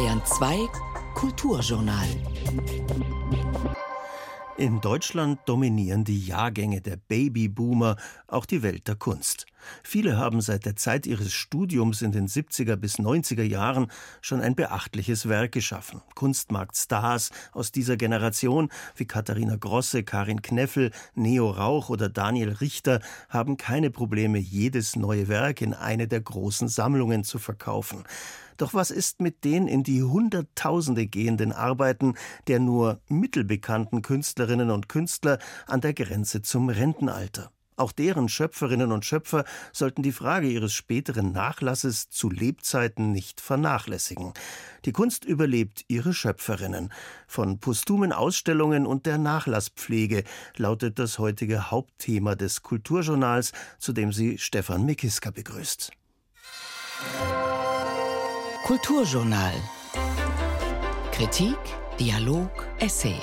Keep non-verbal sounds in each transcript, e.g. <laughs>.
Bayern 2 Kulturjournal. In Deutschland dominieren die Jahrgänge der Babyboomer auch die Welt der Kunst. Viele haben seit der Zeit ihres Studiums in den 70er bis 90er Jahren schon ein beachtliches Werk geschaffen. Kunstmarktstars aus dieser Generation wie Katharina Grosse, Karin Kneffel, Neo Rauch oder Daniel Richter haben keine Probleme, jedes neue Werk in eine der großen Sammlungen zu verkaufen. Doch was ist mit den in die Hunderttausende gehenden Arbeiten der nur mittelbekannten Künstlerinnen und Künstler an der Grenze zum Rentenalter? Auch deren Schöpferinnen und Schöpfer sollten die Frage ihres späteren Nachlasses zu Lebzeiten nicht vernachlässigen. Die Kunst überlebt ihre Schöpferinnen. Von postumen Ausstellungen und der Nachlasspflege lautet das heutige Hauptthema des Kulturjournals, zu dem sie Stefan Mikiska begrüßt. Kulturjournal. Kritik, Dialog, Essay.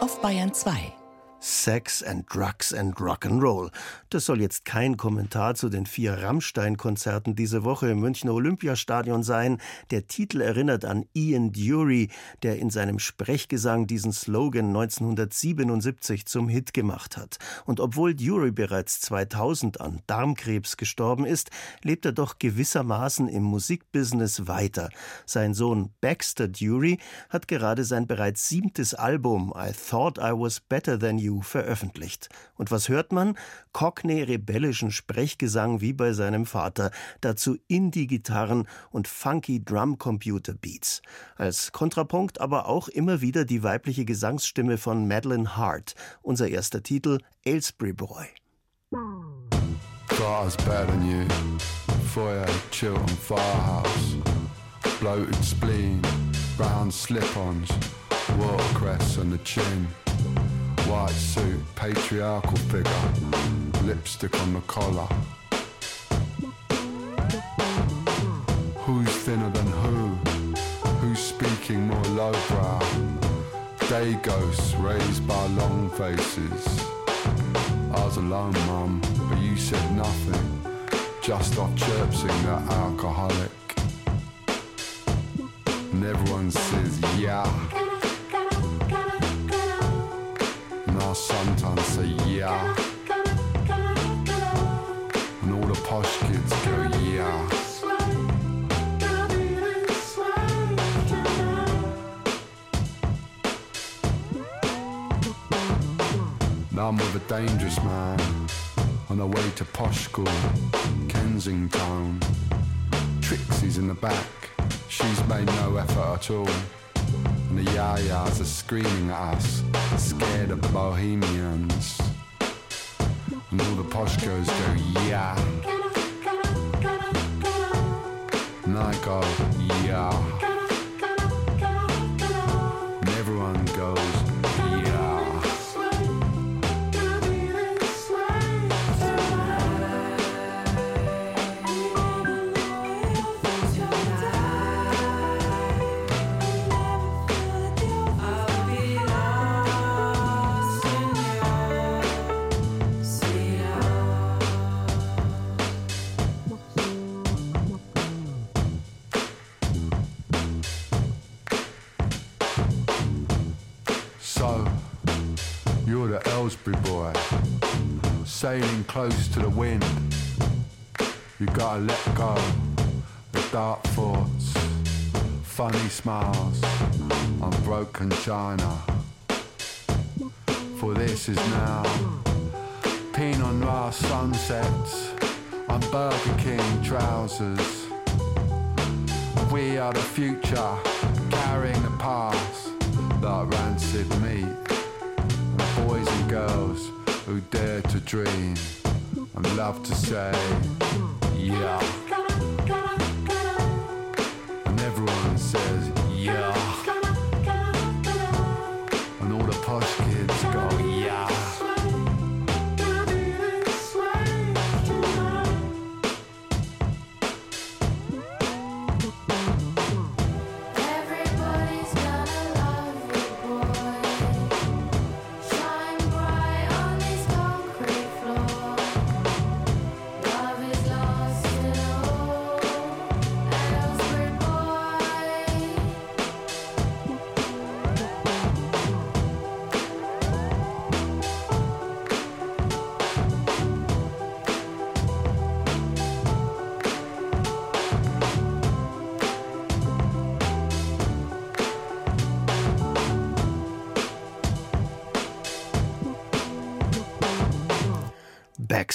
Auf Bayern 2. Sex and Drugs and Rock'n'Roll. Das soll jetzt kein Kommentar zu den vier Rammstein-Konzerten diese Woche im Münchner Olympiastadion sein. Der Titel erinnert an Ian Dury, der in seinem Sprechgesang diesen Slogan 1977 zum Hit gemacht hat. Und obwohl Dury bereits 2000 an Darmkrebs gestorben ist, lebt er doch gewissermaßen im Musikbusiness weiter. Sein Sohn Baxter Dury hat gerade sein bereits siebtes Album I Thought I Was Better Than You veröffentlicht. Und was hört man? Cockney-rebellischen Sprechgesang wie bei seinem Vater, dazu Indie-Gitarren und funky Drum-Computer-Beats. Als Kontrapunkt aber auch immer wieder die weibliche Gesangsstimme von Madeline Hart, unser erster Titel Aylesbury Boy. Thought better than you. Foyer, Chilton, Firehouse. Bloated spleen, brown slip-ons, watercress on the chin. White suit, patriarchal figure, lipstick on the collar. Who's thinner than who? Who's speaking more lowbrow? Day ghosts raised by long faces. I was alone, mum, but you said nothing. Just off chirping that alcoholic. And everyone says, yeah. I sometimes say, yeah. And all the posh kids go, yeah. Now I'm with a dangerous man on the way to posh school, Kensington. Trixie's in the back, she's made no effort at all. The yayas are screaming at us, scared of the bohemians. And all the posh girls go, yeah. And I go, yeah. Close to the wind. You gotta let go the dark thoughts, funny smiles on broken china. For this is now Pinot Noir sunsets on Burger King trousers. We are the future, carrying the past that rancid meat. And boys and girls who dare to dream and love to say, yeah.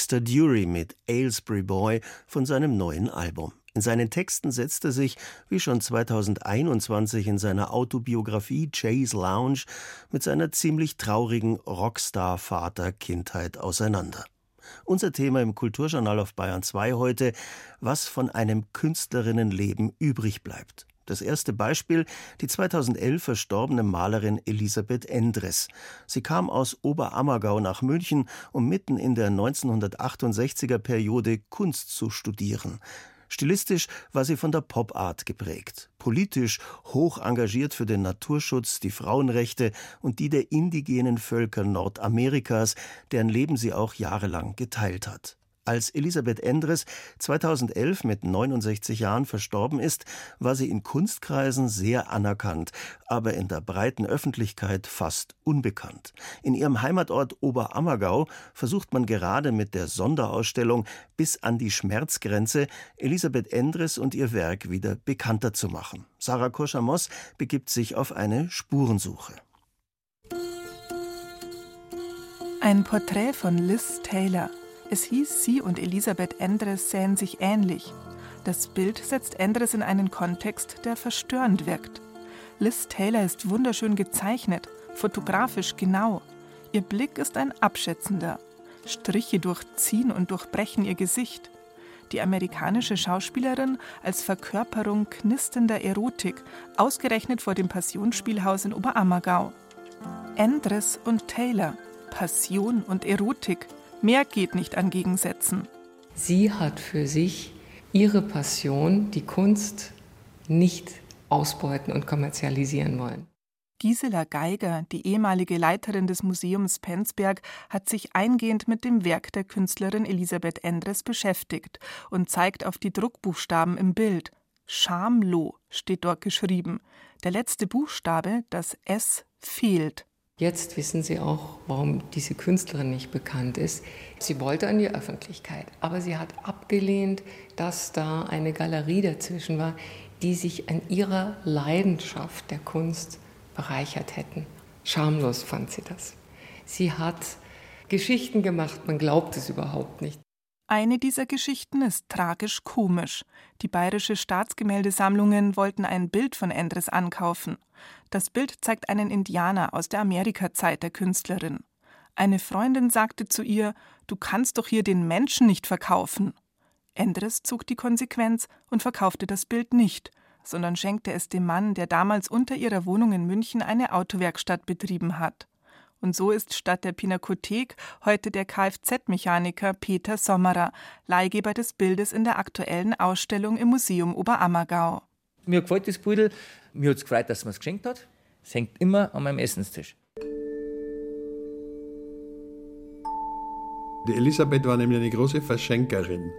Mr. Dury mit Aylesbury Boy von seinem neuen Album. In seinen Texten setzt er sich, wie schon 2021 in seiner Autobiografie Chase Lounge, mit seiner ziemlich traurigen Rockstar-Vater-Kindheit auseinander. Unser Thema im Kulturjournal auf Bayern 2 heute, was von einem Künstlerinnenleben übrig bleibt. Das erste Beispiel die 2011 verstorbene Malerin Elisabeth Endres. Sie kam aus Oberammergau nach München, um mitten in der 1968er Periode Kunst zu studieren. Stilistisch war sie von der Pop-Art geprägt, politisch hoch engagiert für den Naturschutz, die Frauenrechte und die der indigenen Völker Nordamerikas, deren Leben sie auch jahrelang geteilt hat. Als Elisabeth Endres 2011 mit 69 Jahren verstorben ist, war sie in Kunstkreisen sehr anerkannt, aber in der breiten Öffentlichkeit fast unbekannt. In ihrem Heimatort Oberammergau versucht man gerade mit der Sonderausstellung bis an die Schmerzgrenze Elisabeth Endres und ihr Werk wieder bekannter zu machen. Sarah Koschamos begibt sich auf eine Spurensuche. Ein Porträt von Liz Taylor. Es hieß, sie und Elisabeth Endres sähen sich ähnlich. Das Bild setzt Endres in einen Kontext, der verstörend wirkt. Liz Taylor ist wunderschön gezeichnet, fotografisch genau. Ihr Blick ist ein abschätzender. Striche durchziehen und durchbrechen ihr Gesicht. Die amerikanische Schauspielerin als Verkörperung knisternder Erotik, ausgerechnet vor dem Passionsspielhaus in Oberammergau. Endres und Taylor, Passion und Erotik, mehr geht nicht an Gegensätzen. Sie hat für sich ihre Passion, die Kunst, nicht ausbeuten und kommerzialisieren wollen. Gisela Geiger, die ehemalige Leiterin des Museums Penzberg, hat sich eingehend mit dem Werk der Künstlerin Elisabeth Endres beschäftigt und zeigt auf die Druckbuchstaben im Bild. Schamlo steht dort geschrieben. Der letzte Buchstabe, das S, fehlt. Jetzt wissen Sie auch, warum diese Künstlerin nicht bekannt ist. Sie wollte an die Öffentlichkeit, aber sie hat abgelehnt, dass da eine Galerie dazwischen war, die sich an ihrer Leidenschaft der Kunst bereichert hätten. Schamlos fand sie das. Sie hat Geschichten gemacht, man glaubt es überhaupt nicht. Eine dieser Geschichten ist tragisch komisch. Die Bayerische Staatsgemäldesammlungen wollten ein Bild von Endres ankaufen. Das Bild zeigt einen Indianer aus der Amerika-Zeit der Künstlerin. Eine Freundin sagte zu ihr: Du kannst doch hier den Menschen nicht verkaufen. Endres zog die Konsequenz und verkaufte das Bild nicht, sondern schenkte es dem Mann, der damals unter ihrer Wohnung in München eine Autowerkstatt betrieben hat. Und so ist statt der Pinakothek heute der Kfz-Mechaniker Peter Sommerer, Leihgeber des Bildes in der aktuellen Ausstellung im Museum Oberammergau. Mir gefällt das Bild, mir hat es gefreut, dass man es geschenkt hat. Es hängt immer an meinem Essenstisch. Die Elisabeth war nämlich eine große Verschenkerin.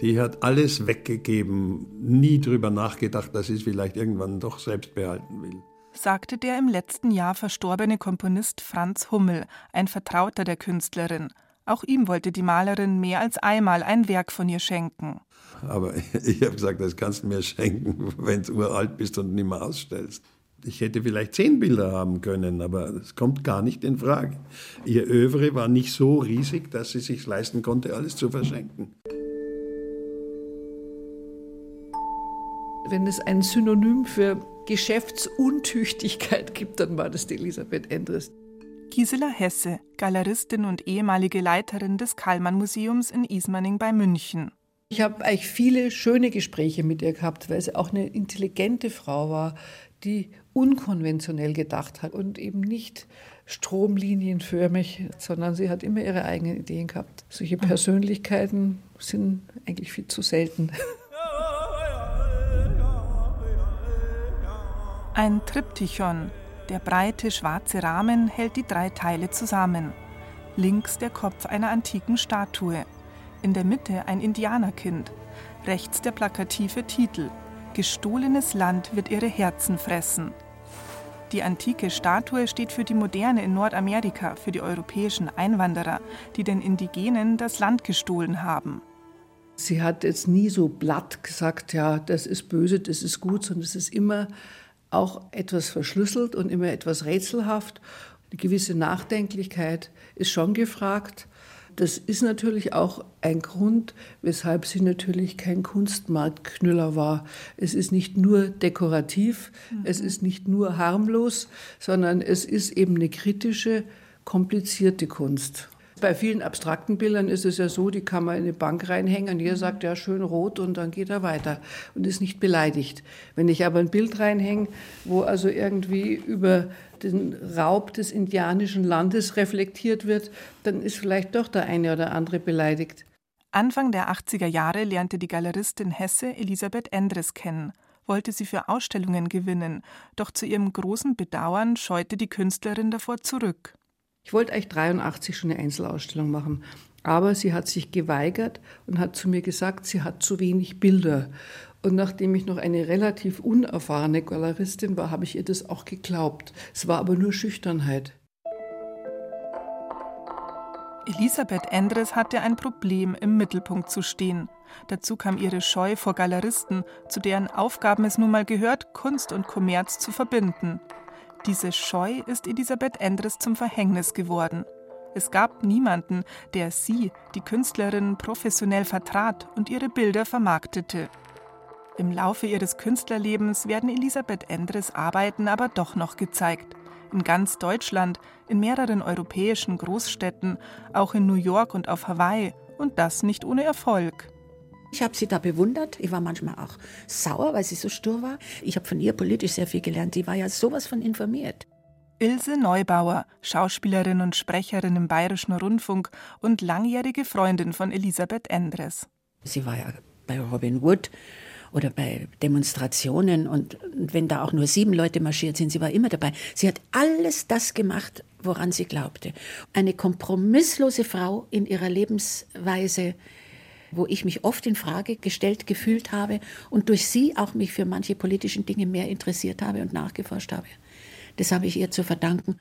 Die hat alles weggegeben, nie drüber nachgedacht, dass sie es vielleicht irgendwann doch selbst behalten will. sagte der im letzten Jahr verstorbene Komponist Franz Hummel, ein Vertrauter der Künstlerin. Auch ihm wollte die Malerin mehr als einmal ein Werk von ihr schenken. Aber <laughs> ich habe gesagt, das kannst du mir schenken, wenn du uralt bist und nicht mehr ausstellst. Ich hätte vielleicht zehn Bilder haben können, aber das kommt gar nicht in Frage. Ihr Övre war nicht so riesig, dass sie sich leisten konnte, alles zu verschenken. Wenn es ein Synonym für Geschäftsuntüchtigkeit gibt, dann war das die Elisabeth Endres. Gisela Hesse, Galeristin und ehemalige Leiterin des Kallmann-Museums in Ismaning bei München. Ich habe eigentlich viele schöne Gespräche mit ihr gehabt, weil sie auch eine intelligente Frau war, die unkonventionell gedacht hat und eben nicht stromlinienförmig, sondern sie hat immer ihre eigenen Ideen gehabt. Solche Persönlichkeiten sind eigentlich viel zu selten. Ein Triptychon. Der breite schwarze Rahmen hält die drei Teile zusammen. Links der Kopf einer antiken Statue. In der Mitte ein Indianerkind. Rechts der plakative Titel. Gestohlenes Land wird ihre Herzen fressen. Die antike Statue steht für die Moderne in Nordamerika, für die europäischen Einwanderer, die den Indigenen das Land gestohlen haben. Sie hat jetzt nie so blatt gesagt, ja, das ist böse, das ist gut, sondern es ist immer auch etwas verschlüsselt und immer etwas rätselhaft. Eine gewisse Nachdenklichkeit ist schon gefragt. das ist natürlich auch ein Grund, weshalb sie natürlich kein Kunstmarktknüller war. Es ist nicht nur dekorativ, mhm. es ist nicht nur harmlos, sondern es ist eben eine kritische, komplizierte Kunst. Bei vielen abstrakten Bildern ist es ja so, die kann man in eine Bank reinhängen und jeder sagt ja schön rot und dann geht er weiter und ist nicht beleidigt. Wenn ich aber ein Bild reinhänge, wo also irgendwie über den Raub des indianischen Landes reflektiert wird, dann ist vielleicht doch der eine oder andere beleidigt. Anfang der 80er Jahre lernte die Galeristin Hesse Elisabeth Endres kennen, wollte sie für Ausstellungen gewinnen, doch zu ihrem großen Bedauern scheute die Künstlerin davor zurück. Ich wollte eigentlich 83 schon eine Einzelausstellung machen, aber sie hat sich geweigert und hat zu mir gesagt, sie hat zu wenig Bilder. Und nachdem ich noch eine relativ unerfahrene Galeristin war, habe ich ihr das auch geglaubt. Es war aber nur Schüchternheit. Elisabeth Endres hatte ein Problem, im Mittelpunkt zu stehen. Dazu kam ihre Scheu vor Galeristen, zu deren Aufgaben es nun mal gehört, Kunst und Kommerz zu verbinden. Diese Scheu ist Elisabeth Endres zum Verhängnis geworden. Es gab niemanden, der sie, die Künstlerin, professionell vertrat und ihre Bilder vermarktete. Im Laufe ihres Künstlerlebens werden Elisabeth Endres Arbeiten aber doch noch gezeigt. In ganz Deutschland, in mehreren europäischen Großstädten, auch in New York und auf Hawaii, und das nicht ohne Erfolg. Ich habe sie da bewundert. Ich war manchmal auch sauer, weil sie so stur war. Ich habe von ihr politisch sehr viel gelernt. Die war ja sowas von informiert. Ilse Neubauer, Schauspielerin und Sprecherin im Bayerischen Rundfunk und langjährige Freundin von Elisabeth Endres. Sie war ja bei Robin Wood oder bei Demonstrationen und wenn da auch nur sieben Leute marschiert sind, sie war immer dabei. Sie hat alles das gemacht, woran sie glaubte. Eine kompromisslose Frau in ihrer Lebensweise, wo ich mich oft in Frage gestellt gefühlt habe und durch sie auch mich für manche politischen Dinge mehr interessiert habe und nachgeforscht habe. Das habe ich ihr zu verdanken.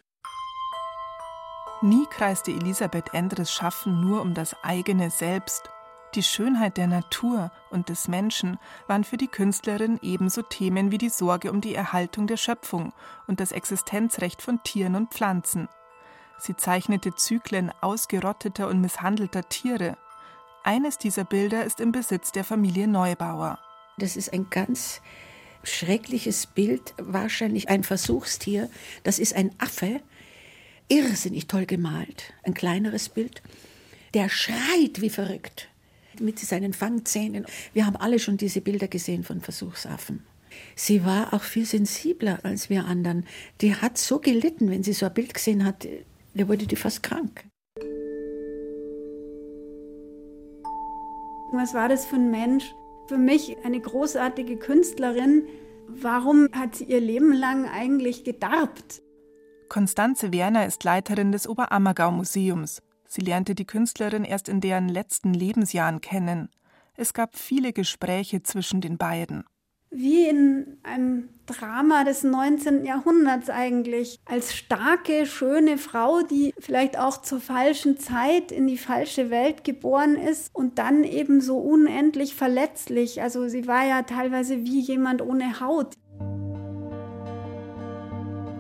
Nie kreiste Elisabeth Endres Schaffen nur um das eigene Selbst. Die Schönheit der Natur und des Menschen waren für die Künstlerin ebenso Themen wie die Sorge um die Erhaltung der Schöpfung und das Existenzrecht von Tieren und Pflanzen. Sie zeichnete Zyklen ausgerotteter und misshandelter Tiere, eines dieser Bilder ist im Besitz der Familie Neubauer. Das ist ein ganz schreckliches Bild, wahrscheinlich ein Versuchstier. Das ist ein Affe, irrsinnig toll gemalt, ein kleineres Bild. Der schreit wie verrückt mit seinen Fangzähnen. Wir haben alle schon diese Bilder gesehen von Versuchsaffen. Sie war auch viel sensibler als wir anderen. Die hat so gelitten, wenn sie so ein Bild gesehen hat, da wurde die fast krank. Was war das für ein Mensch? Für mich eine großartige Künstlerin. Warum hat sie ihr Leben lang eigentlich gedarbt? Konstanze Werner ist Leiterin des Oberammergau-Museums. Sie lernte die Künstlerin erst in deren letzten Lebensjahren kennen. Es gab viele Gespräche zwischen den beiden wie in einem Drama des 19. Jahrhunderts eigentlich, als starke, schöne Frau, die vielleicht auch zur falschen Zeit in die falsche Welt geboren ist und dann eben so unendlich verletzlich. Also sie war ja teilweise wie jemand ohne Haut.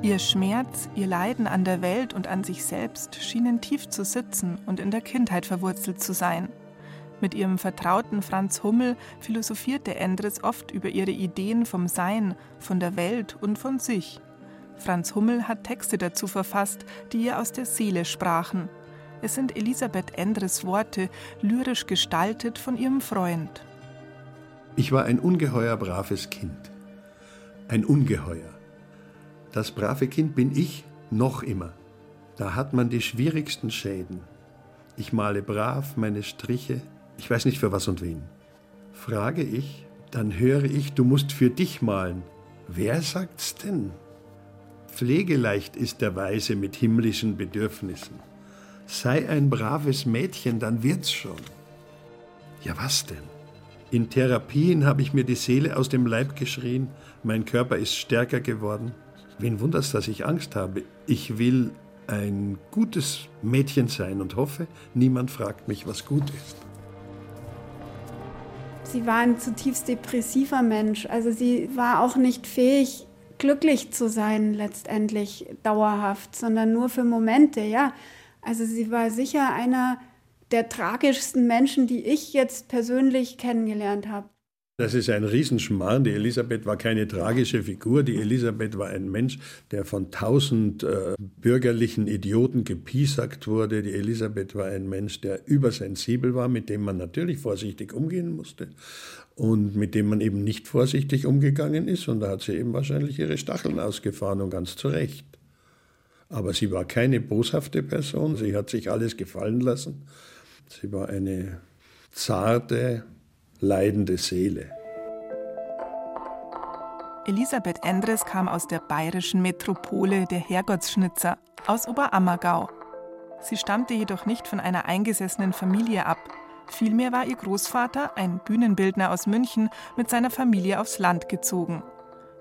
Ihr Schmerz, ihr Leiden an der Welt und an sich selbst schienen tief zu sitzen und in der Kindheit verwurzelt zu sein. Mit ihrem Vertrauten Franz Hummel philosophierte Endres oft über ihre Ideen vom Sein, von der Welt und von sich. Franz Hummel hat Texte dazu verfasst, die ihr aus der Seele sprachen. Es sind Elisabeth Endres Worte, lyrisch gestaltet von ihrem Freund. Ich war ein ungeheuer braves Kind. Ein Ungeheuer. Das brave Kind bin ich noch immer. Da hat man die schwierigsten Schäden. Ich male brav meine Striche, ich weiß nicht für was und wen. Frage ich, dann höre ich, du musst für dich malen. Wer sagt's denn? Pflegeleicht ist der Weise mit himmlischen Bedürfnissen. Sei ein braves Mädchen, dann wird's schon. Ja, was denn? In Therapien habe ich mir die Seele aus dem Leib geschrien, mein Körper ist stärker geworden. Wen wundert's, dass ich Angst habe? Ich will ein gutes Mädchen sein und hoffe, niemand fragt mich, was gut ist. Sie war ein zutiefst depressiver Mensch. Also sie war auch nicht fähig, glücklich zu sein letztendlich dauerhaft, sondern nur für Momente, ja. Also sie war sicher einer, der tragischsten Menschen, die ich jetzt persönlich kennengelernt habe. Das ist ein Riesenschmarrn. Die Elisabeth war keine tragische Figur. Die Elisabeth war ein Mensch, der von tausend äh, bürgerlichen Idioten gepiesackt wurde. Die Elisabeth war ein Mensch, der übersensibel war, mit dem man natürlich vorsichtig umgehen musste und mit dem man eben nicht vorsichtig umgegangen ist. Und da hat sie eben wahrscheinlich ihre Stacheln ausgefahren und ganz zu Recht. Aber sie war keine boshafte Person. Sie hat sich alles gefallen lassen. Sie war eine zarte, leidende Seele. Elisabeth Endres kam aus der bayerischen Metropole der Herrgottsschnitzer, aus Oberammergau. Sie stammte jedoch nicht von einer eingesessenen Familie ab. Vielmehr war ihr Großvater, ein Bühnenbildner aus München, mit seiner Familie aufs Land gezogen.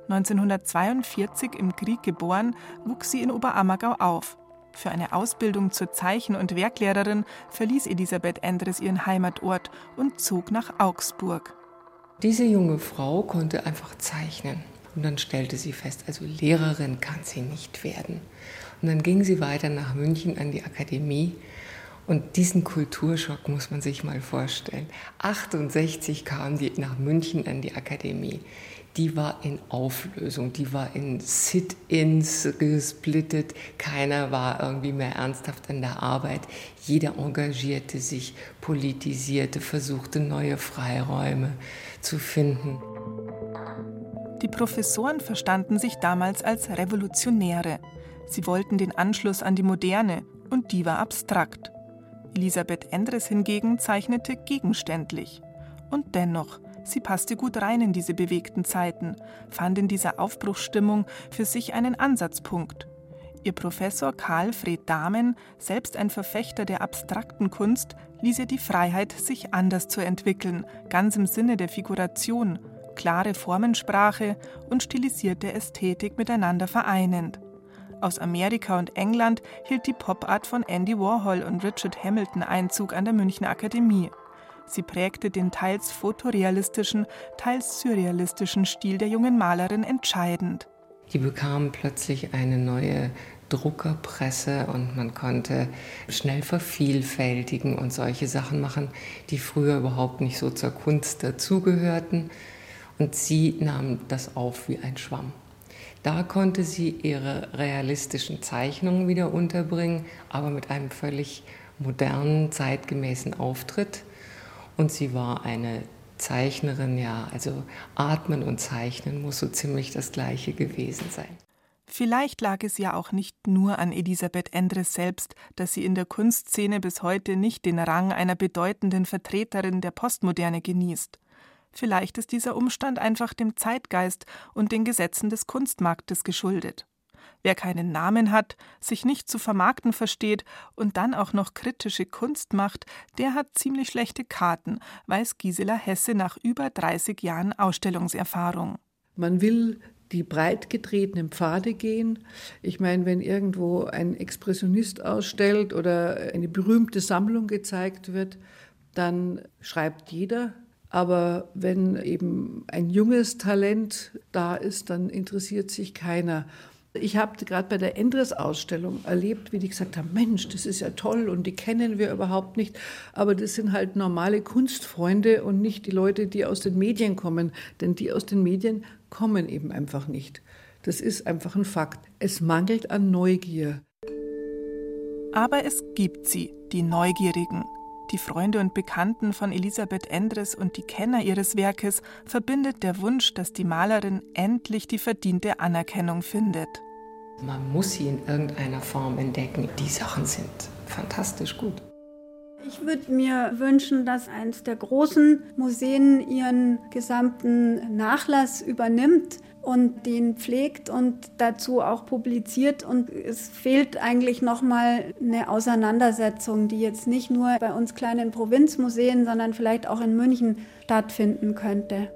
1942 im Krieg geboren, wuchs sie in Oberammergau auf. Für eine Ausbildung zur Zeichen- und Werklehrerin verließ Elisabeth Endres ihren Heimatort und zog nach Augsburg. Diese junge Frau konnte einfach zeichnen. Und dann stellte sie fest, also Lehrerin kann sie nicht werden. Und dann ging sie weiter nach München an die Akademie. Und diesen Kulturschock muss man sich mal vorstellen. 68 kam die nach München an die Akademie die war in Auflösung, die war in Sit-ins gesplittet, keiner war irgendwie mehr ernsthaft an der Arbeit, jeder engagierte sich, politisierte, versuchte neue Freiräume zu finden. Die Professoren verstanden sich damals als Revolutionäre. Sie wollten den Anschluss an die Moderne und die war abstrakt. Elisabeth Endres hingegen zeichnete gegenständlich. Und dennoch, Sie passte gut rein in diese bewegten Zeiten, fand in dieser Aufbruchsstimmung für sich einen Ansatzpunkt. Ihr Professor Karl Fred Dahmen, selbst ein Verfechter der abstrakten Kunst, ließ ihr die Freiheit, sich anders zu entwickeln, ganz im Sinne der Figuration, klare Formensprache und stilisierte Ästhetik miteinander vereinend. Aus Amerika und England hielt die Popart von Andy Warhol und Richard Hamilton Einzug an der Münchner Akademie. Sie prägte den teils fotorealistischen, teils surrealistischen Stil der jungen Malerin entscheidend. Die bekamen plötzlich eine neue Druckerpresse und man konnte schnell vervielfältigen und solche Sachen machen, die früher überhaupt nicht so zur Kunst dazugehörten. Und sie nahm das auf wie ein Schwamm. Da konnte sie ihre realistischen Zeichnungen wieder unterbringen, aber mit einem völlig modernen, zeitgemäßen Auftritt. Und sie war eine Zeichnerin, ja, also atmen und zeichnen muss so ziemlich das gleiche gewesen sein. Vielleicht lag es ja auch nicht nur an Elisabeth Endres selbst, dass sie in der Kunstszene bis heute nicht den Rang einer bedeutenden Vertreterin der Postmoderne genießt. Vielleicht ist dieser Umstand einfach dem Zeitgeist und den Gesetzen des Kunstmarktes geschuldet. Wer keinen Namen hat, sich nicht zu vermarkten versteht und dann auch noch kritische Kunst macht, der hat ziemlich schlechte Karten, weiß Gisela Hesse nach über 30 Jahren Ausstellungserfahrung. Man will die breit getretenen Pfade gehen. Ich meine, wenn irgendwo ein Expressionist ausstellt oder eine berühmte Sammlung gezeigt wird, dann schreibt jeder. Aber wenn eben ein junges Talent da ist, dann interessiert sich keiner. Ich habe gerade bei der Endres-Ausstellung erlebt, wie die gesagt haben, Mensch, das ist ja toll und die kennen wir überhaupt nicht. Aber das sind halt normale Kunstfreunde und nicht die Leute, die aus den Medien kommen. Denn die aus den Medien kommen eben einfach nicht. Das ist einfach ein Fakt. Es mangelt an Neugier. Aber es gibt sie, die Neugierigen. Die Freunde und Bekannten von Elisabeth Endres und die Kenner ihres Werkes verbindet der Wunsch, dass die Malerin endlich die verdiente Anerkennung findet. Man muss sie in irgendeiner Form entdecken. Die Sachen sind fantastisch gut. Ich würde mir wünschen, dass eines der großen Museen ihren gesamten Nachlass übernimmt und den pflegt und dazu auch publiziert. Und es fehlt eigentlich nochmal eine Auseinandersetzung, die jetzt nicht nur bei uns kleinen Provinzmuseen, sondern vielleicht auch in München stattfinden könnte.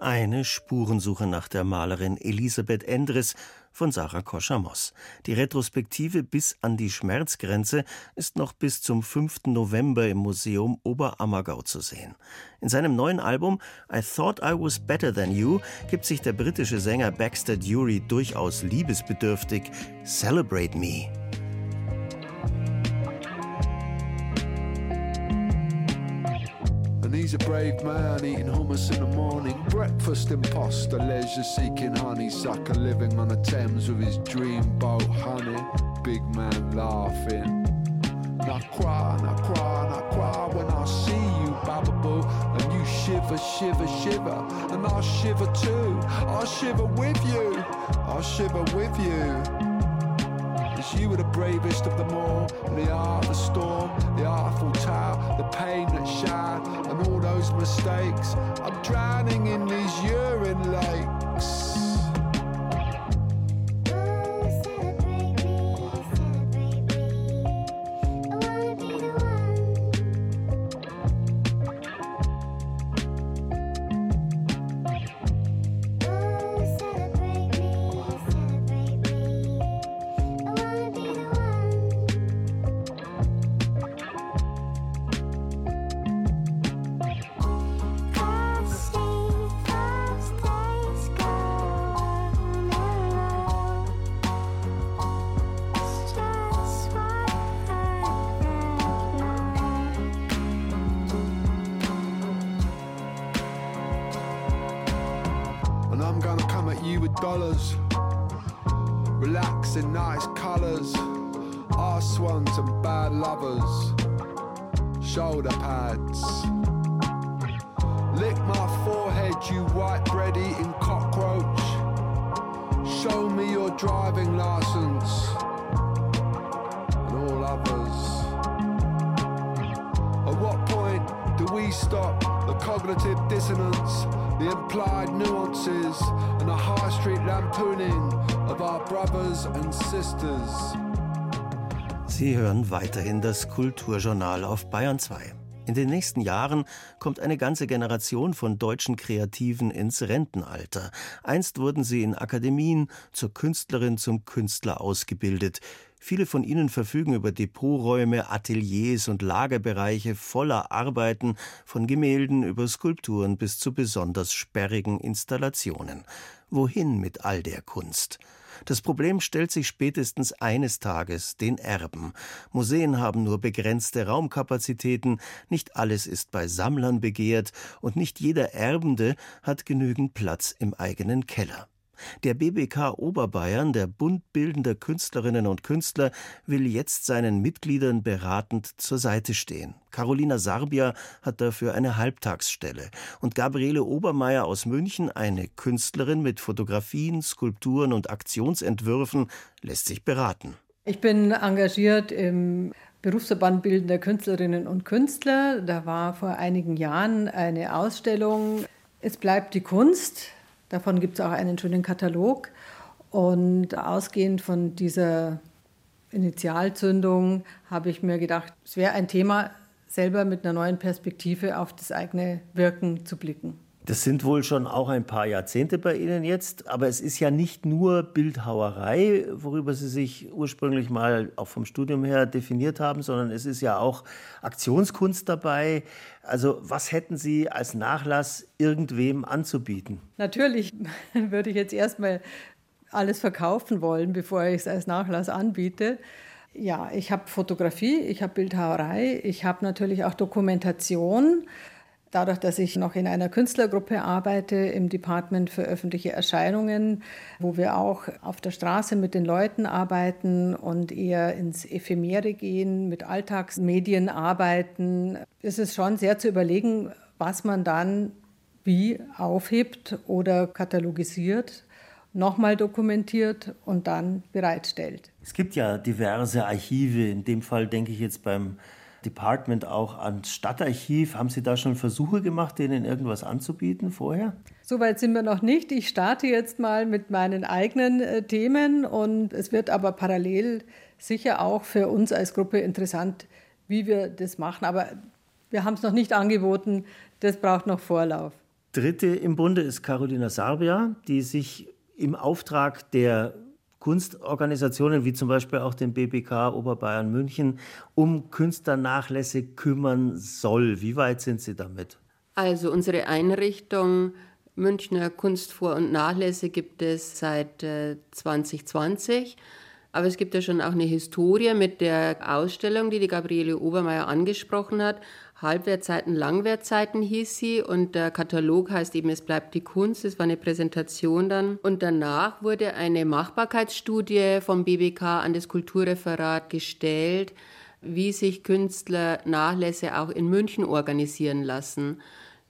Eine Spurensuche nach der Malerin Elisabeth Endres von Sarah Koschamos. Die Retrospektive bis an die Schmerzgrenze ist noch bis zum 5. November im Museum Oberammergau zu sehen. In seinem neuen Album I Thought I Was Better Than You gibt sich der britische Sänger Baxter Dury durchaus liebesbedürftig Celebrate Me. And he's a brave man eating hummus in the morning. Breakfast imposter, leisure seeking honeysucker, living on the Thames with his dream boat, honey. Big man laughing. And I cry, and I cry, and I cry when I see you, Bababoo. And you shiver, shiver, shiver. And I'll shiver too. I'll shiver with you. I'll shiver with you. Cause you were the bravest of them all. And the art, the storm, the Eiffel Tower, the pain that shattered, and all those mistakes. I'm drowning in these urine lakes. Dollars. Relax in nice colours. Arse ones and bad lovers. Shoulder pads. Lick my forehead, you white bread eating cockroach. Show me your driving license. And all others. At what point do we stop the cognitive dissonance, the implied nuances, and the high street lampooning of our brothers and sisters? Sie hören weiterhin das Kulturjournal auf Bayern 2. In den nächsten Jahren kommt eine ganze Generation von deutschen Kreativen ins Rentenalter. Einst wurden sie in Akademien zur Künstlerin, zum Künstler ausgebildet. Viele von ihnen verfügen über Depoträume, Ateliers und Lagerbereiche voller Arbeiten, von Gemälden über Skulpturen bis zu besonders sperrigen Installationen. Wohin mit all der Kunst? Das Problem stellt sich spätestens eines Tages den Erben. Museen haben nur begrenzte Raumkapazitäten, nicht alles ist bei Sammlern begehrt und nicht jeder Erbende hat genügend Platz im eigenen Keller. Der BBK Oberbayern, der Bund bildender Künstlerinnen und Künstler, will jetzt seinen Mitgliedern beratend zur Seite stehen. Carolina Sarbia hat dafür eine Halbtagsstelle und Gabriele Obermeier aus München, eine Künstlerin mit Fotografien, Skulpturen und Aktionsentwürfen, lässt sich beraten. Ich bin engagiert im Berufsverband Bildender Künstlerinnen und Künstler. Da war vor einigen Jahren eine Ausstellung Es bleibt die Kunst. Davon gibt es auch einen schönen Katalog. Und ausgehend von dieser Initialzündung habe ich mir gedacht, es wäre ein Thema, selber mit einer neuen Perspektive auf das eigene Wirken zu blicken. Das sind wohl schon auch ein paar Jahrzehnte bei Ihnen jetzt, aber es ist ja nicht nur Bildhauerei, worüber Sie sich ursprünglich mal auch vom Studium her definiert haben, sondern es ist ja auch Aktionskunst dabei. Also was hätten Sie als Nachlass irgendwem anzubieten? Natürlich <laughs> würde ich jetzt erstmal alles verkaufen wollen, bevor ich es als Nachlass anbiete. Ja, ich habe Fotografie, ich habe Bildhauerei, ich habe natürlich auch Dokumentation. Dadurch, dass ich noch in einer Künstlergruppe arbeite im Department für öffentliche Erscheinungen, wo wir auch auf der Straße mit den Leuten arbeiten und eher ins Ephemere gehen, mit Alltagsmedien arbeiten, ist es schon sehr zu überlegen, was man dann wie aufhebt oder katalogisiert, nochmal dokumentiert und dann bereitstellt. Es gibt ja diverse Archive, in dem Fall denke ich jetzt beim Department auch ans Stadtarchiv. Haben Sie da schon Versuche gemacht, denen irgendwas anzubieten vorher? Soweit sind wir noch nicht. Ich starte jetzt mal mit meinen eigenen äh, Themen und es wird aber parallel sicher auch für uns als Gruppe interessant, wie wir das machen. Aber wir haben es noch nicht angeboten. Das braucht noch Vorlauf. Dritte im Bunde ist Carolina Sarbia, die sich im Auftrag der Kunstorganisationen wie zum Beispiel auch dem BBK Oberbayern München um Künstlernachlässe kümmern soll. Wie weit sind Sie damit? Also unsere Einrichtung Münchner Kunstvor- und Nachlässe gibt es seit äh, 2020. Aber es gibt ja schon auch eine Historie mit der Ausstellung, die die Gabriele Obermeier angesprochen hat, Halbwertzeiten, Langwertzeiten hieß sie und der Katalog heißt eben Es bleibt die Kunst. Das war eine Präsentation dann. Und danach wurde eine Machbarkeitsstudie vom BBK an das Kulturreferat gestellt, wie sich Künstler Nachlässe auch in München organisieren lassen.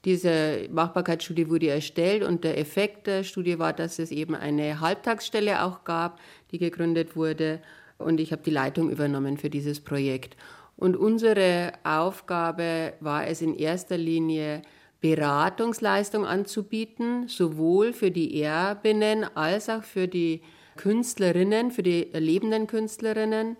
Diese Machbarkeitsstudie wurde erstellt und der Effekt der Studie war, dass es eben eine Halbtagsstelle auch gab, die gegründet wurde und ich habe die Leitung übernommen für dieses Projekt. Und unsere Aufgabe war es in erster Linie, Beratungsleistung anzubieten, sowohl für die Erbinnen als auch für die Künstlerinnen, für die lebenden Künstlerinnen.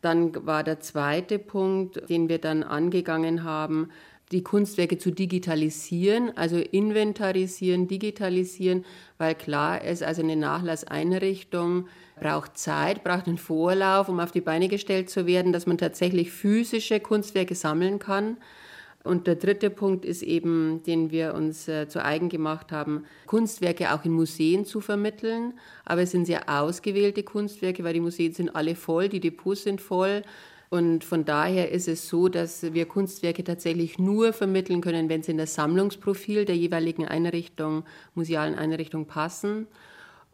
Dann war der zweite Punkt, den wir dann angegangen haben, die Kunstwerke zu digitalisieren, also inventarisieren, digitalisieren, weil klar ist, also eine Nachlasseinrichtung braucht Zeit, braucht einen Vorlauf, um auf die Beine gestellt zu werden, dass man tatsächlich physische Kunstwerke sammeln kann. Und der dritte Punkt ist eben, den wir uns äh, zu eigen gemacht haben, Kunstwerke auch in Museen zu vermitteln. Aber es sind sehr ausgewählte Kunstwerke, weil die Museen sind alle voll, die Depots sind voll. Und von daher ist es so, dass wir Kunstwerke tatsächlich nur vermitteln können, wenn sie in das Sammlungsprofil der jeweiligen Einrichtung, musealen Einrichtung passen.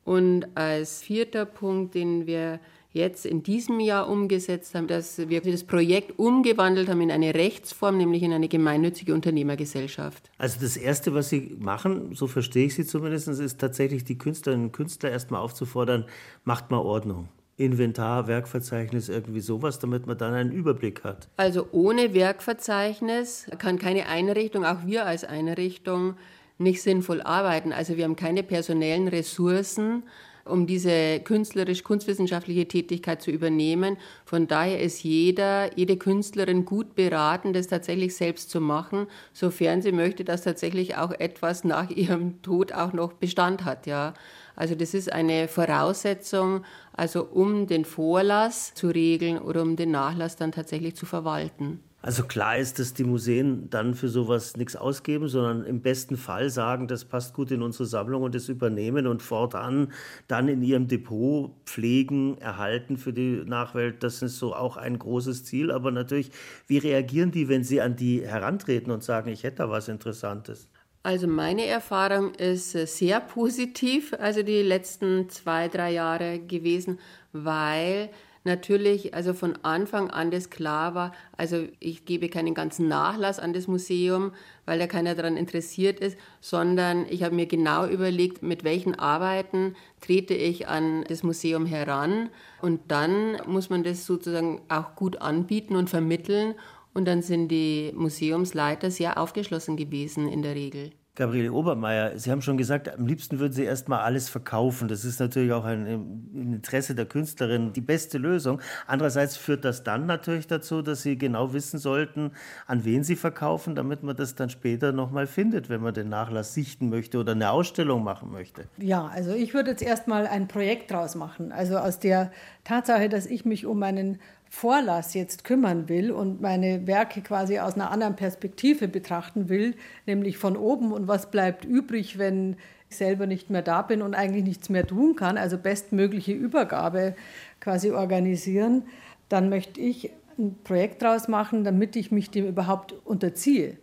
Und als vierter Punkt, den wir jetzt in diesem Jahr umgesetzt haben, dass wir das Projekt umgewandelt haben in eine Rechtsform, nämlich in eine gemeinnützige Unternehmergesellschaft. Also das Erste, was Sie machen, so verstehe ich Sie zumindest, ist tatsächlich die Künstlerinnen und Künstler erstmal aufzufordern, macht mal Ordnung. Inventar, Werkverzeichnis, irgendwie sowas, damit man dann einen Überblick hat. Also ohne Werkverzeichnis kann keine Einrichtung, auch wir als Einrichtung, nicht sinnvoll arbeiten. Also wir haben keine personellen Ressourcen, um diese künstlerisch-kunstwissenschaftliche Tätigkeit zu übernehmen. Von daher ist jeder, jede Künstlerin gut beraten, das tatsächlich selbst zu machen, sofern sie möchte, dass tatsächlich auch etwas nach ihrem Tod auch noch Bestand hat. Ja. Also das ist eine Voraussetzung, also um den Vorlass zu regeln oder um den Nachlass dann tatsächlich zu verwalten. Also klar ist, dass die Museen dann für sowas nichts ausgeben, sondern im besten Fall sagen, das passt gut in unsere Sammlung und das übernehmen und fortan dann in ihrem Depot pflegen, erhalten für die Nachwelt. Das ist so auch ein großes Ziel. Aber natürlich, wie reagieren die, wenn sie an die herantreten und sagen, ich hätte da was Interessantes? Also meine Erfahrung ist äh, sehr positiv, also die letzten zwei, drei Jahre gewesen, weil natürlich also von Anfang an das klar war, also ich gebe keinen ganzen Nachlass an das Museum, weil da keiner daran interessiert ist, sondern ich habe mir genau überlegt, mit welchen Arbeiten trete ich an das Museum heran und dann muss man das sozusagen auch gut anbieten und vermitteln und dann sind die Museumsleiter sehr aufgeschlossen gewesen in der Regel. Gabriele Obermeier, Sie haben schon gesagt, am liebsten würden Sie erst mal alles verkaufen. Das ist natürlich auch ein, im Interesse der Künstlerin die beste Lösung. Andererseits führt das dann natürlich dazu, dass Sie genau wissen sollten, an wen Sie verkaufen, damit man das dann später noch mal findet, wenn man den Nachlass sichten möchte oder eine Ausstellung machen möchte. Ja, also ich würde jetzt erst mal ein Projekt draus machen. Also aus der Tatsache, dass ich mich um meinen Vorlass jetzt kümmern will und meine Werke quasi aus einer anderen Perspektive betrachten will, nämlich von oben und was bleibt übrig, wenn ich selber nicht mehr da bin und eigentlich nichts mehr tun kann, also bestmögliche Übergabe quasi organisieren, dann möchte ich ein Projekt draus machen, damit ich mich dem überhaupt unterziehe.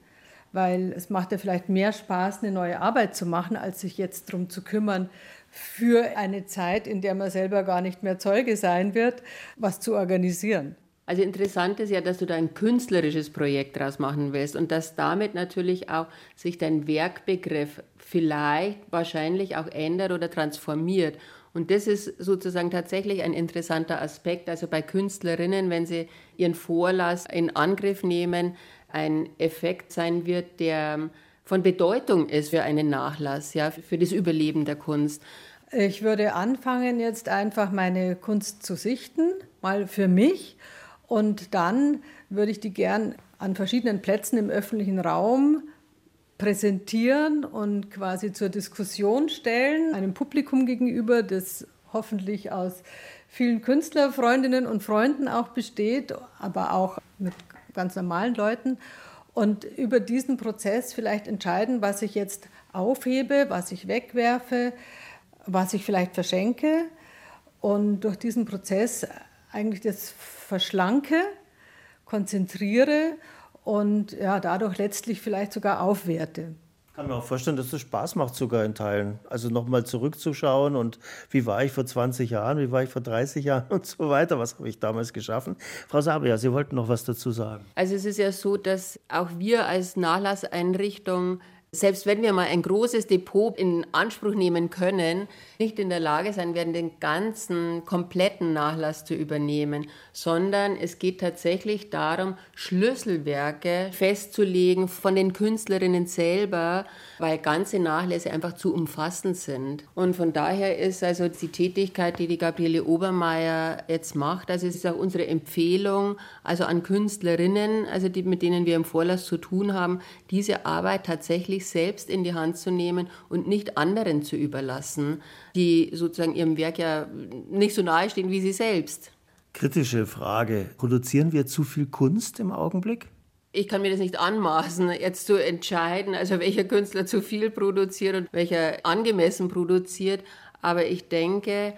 Weil es macht ja vielleicht mehr Spaß, eine neue Arbeit zu machen, als sich jetzt darum zu kümmern, für eine Zeit, in der man selber gar nicht mehr Zeuge sein wird, was zu organisieren. Also interessant ist ja, dass du da ein künstlerisches Projekt draus machen willst und dass damit natürlich auch sich dein Werkbegriff vielleicht wahrscheinlich auch ändert oder transformiert. Und das ist sozusagen tatsächlich ein interessanter Aspekt. Also bei Künstlerinnen, wenn sie ihren Vorlass in Angriff nehmen, ein Effekt sein wird, der von Bedeutung ist für einen Nachlass, ja, für das Überleben der Kunst. Ich würde anfangen, jetzt einfach meine Kunst zu sichten, mal für mich. Und dann würde ich die gern an verschiedenen Plätzen im öffentlichen Raum präsentieren und quasi zur Diskussion stellen, einem Publikum gegenüber, das hoffentlich aus vielen Künstlerfreundinnen und Freunden auch besteht, aber auch mit ganz normalen Leuten und über diesen Prozess vielleicht entscheiden, was ich jetzt aufhebe, was ich wegwerfe, was ich vielleicht verschenke und durch diesen Prozess eigentlich das verschlanke, konzentriere und ja, dadurch letztlich vielleicht sogar aufwerte. Ich kann mir auch vorstellen, dass es Spaß macht, sogar in Teilen. Also nochmal zurückzuschauen und wie war ich vor 20 Jahren, wie war ich vor 30 Jahren <laughs> und so weiter. Was habe ich damals geschaffen? Frau Sabia, Sie wollten noch was dazu sagen. Also es ist ja so, dass auch wir als Nachlasseinrichtung selbst wenn wir mal ein großes Depot in Anspruch nehmen können, nicht in der Lage sein werden, den ganzen kompletten Nachlass zu übernehmen, sondern es geht tatsächlich darum, Schlüsselwerke festzulegen von den Künstlerinnen selber, weil ganze Nachlässe einfach zu umfassend sind. Und von daher ist also die Tätigkeit, die die Gabriele Obermeier jetzt macht, also es ist auch unsere Empfehlung, also an Künstlerinnen, also die, mit denen wir im Vorlass zu tun haben, diese Arbeit tatsächlich selbst in die Hand zu nehmen und nicht anderen zu überlassen, die sozusagen ihrem Werk ja nicht so nahe stehen wie sie selbst. Kritische Frage. Produzieren wir zu viel Kunst im Augenblick? Ich kann mir das nicht anmaßen, jetzt zu entscheiden, also welcher Künstler zu viel produziert und welcher angemessen produziert. Aber ich denke,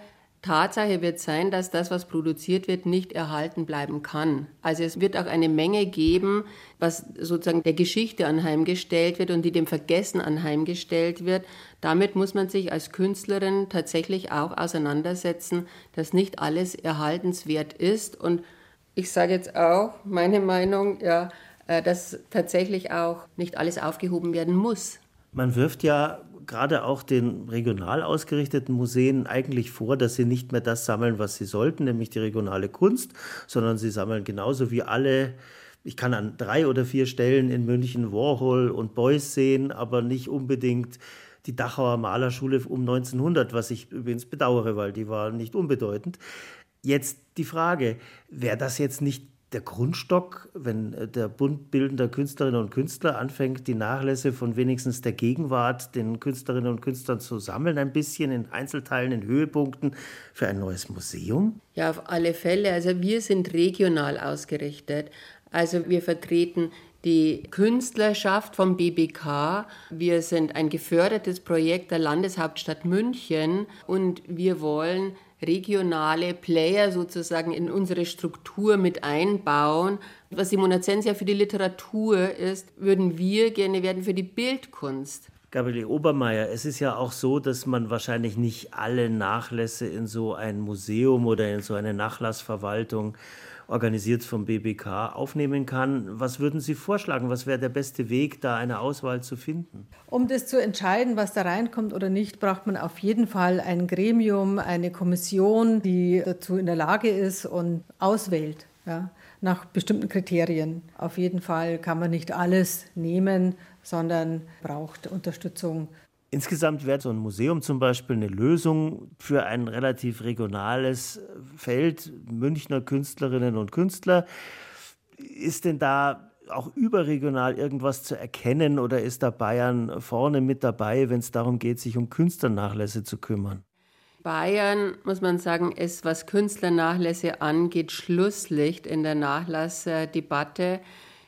Tatsache wird sein, dass das, was produziert wird, nicht erhalten bleiben kann. Also es wird auch eine Menge geben, was sozusagen der Geschichte anheimgestellt wird und die dem Vergessen anheimgestellt wird. Damit muss man sich als Künstlerin tatsächlich auch auseinandersetzen, dass nicht alles erhaltenswert ist. Und ich sage jetzt auch meine Meinung, ja, äh, dass tatsächlich auch nicht alles aufgehoben werden muss. Man wirft ja gerade auch den regional ausgerichteten Museen eigentlich vor, dass sie nicht mehr das sammeln, was sie sollten, nämlich die regionale Kunst, sondern sie sammeln genauso wie alle ich kann an drei oder vier Stellen in München Warhol und Beuys sehen, aber nicht unbedingt die Dachauer Malerschule um 1900, was ich übrigens bedauere, weil die war nicht unbedeutend. Jetzt die Frage, wäre das jetzt nicht der Grundstock, wenn äh, der Bund bildender Künstlerinnen und Künstler anfängt, die Nachlässe von wenigstens der Gegenwart den Künstlerinnen und Künstlern zu sammeln, ein bisschen in Einzelteilen, in Höhepunkten für ein neues Museum? Ja, auf alle Fälle. Also wir sind regional ausgerichtet. Also wir vertreten die Künstlerschaft vom BBK. Wir sind ein gefördertes Projekt der Landeshauptstadt München und wir wollen regionale Player sozusagen in unsere Struktur mit einbauen. Was Simonazensia für die Literatur ist, würden wir gerne werden für die Bildkunst. Gabriele Obermeier, es ist ja auch so, dass man wahrscheinlich nicht alle Nachlässe in so ein Museum oder in so eine Nachlassverwaltung organisiert vom BBK aufnehmen kann. Was würden Sie vorschlagen? Was wäre der beste Weg, da eine Auswahl zu finden? Um das zu entscheiden, was da reinkommt oder nicht, braucht man auf jeden Fall ein Gremium, eine Kommission, die dazu in der Lage ist und auswählt. Ja, nach bestimmten Kriterien. Auf jeden Fall kann man nicht alles nehmen, sondern braucht Unterstützung Insgesamt wäre so ein Museum zum Beispiel eine Lösung für ein relativ regionales Feld Münchner Künstlerinnen und Künstler. Ist denn da auch überregional irgendwas zu erkennen oder ist da Bayern vorne mit dabei, wenn es darum geht, sich um Künstlernachlässe zu kümmern? Bayern, muss man sagen, ist, was Künstlernachlässe angeht, Schlusslicht in der Nachlassdebatte.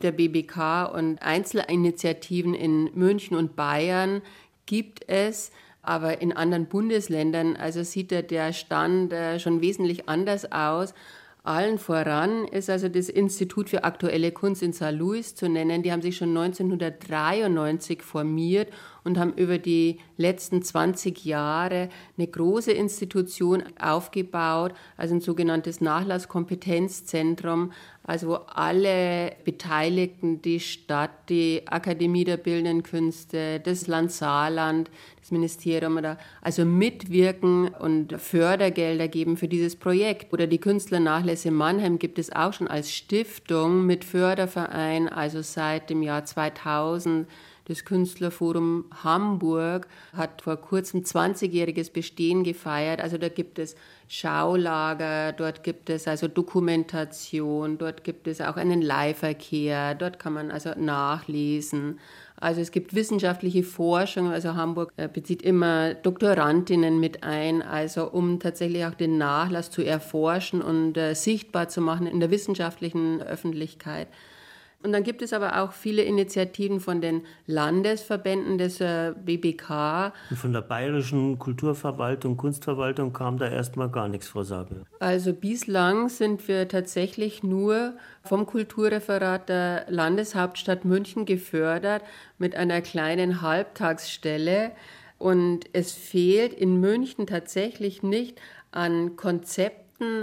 Der BBK und Einzelinitiativen in München und Bayern gibt es, aber in anderen Bundesländern, also sieht der Stand äh, schon wesentlich anders aus. Allen voran ist also das Institut für aktuelle Kunst in St. Louis zu nennen. Die haben sich schon 1993 formiert und haben über die letzten 20 Jahre eine große Institution aufgebaut, also ein sogenanntes Nachlasskompetenzzentrum, also wo alle Beteiligten, die Stadt, die Akademie der Bildenden Künste, das Land Saarland, das Ministerium oder also mitwirken und Fördergelder geben für dieses Projekt. Oder die Künstlernachlässe Mannheim gibt es auch schon als Stiftung mit Förderverein, also seit dem Jahr 2000 das Künstlerforum Hamburg hat vor kurzem 20-jähriges Bestehen gefeiert. Also da gibt es Schaulager, dort gibt es also Dokumentation, dort gibt es auch einen Leihverkehr, dort kann man also nachlesen. Also es gibt wissenschaftliche Forschung, also Hamburg äh, bezieht immer Doktorandinnen mit ein, also um tatsächlich auch den Nachlass zu erforschen und äh, sichtbar zu machen in der wissenschaftlichen Öffentlichkeit. Und dann gibt es aber auch viele Initiativen von den Landesverbänden des äh, BBK. Und von der bayerischen Kulturverwaltung, Kunstverwaltung kam da erstmal gar nichts, Frau Sabel. Also bislang sind wir tatsächlich nur vom Kulturreferat der Landeshauptstadt München gefördert mit einer kleinen Halbtagsstelle. Und es fehlt in München tatsächlich nicht an Konzepten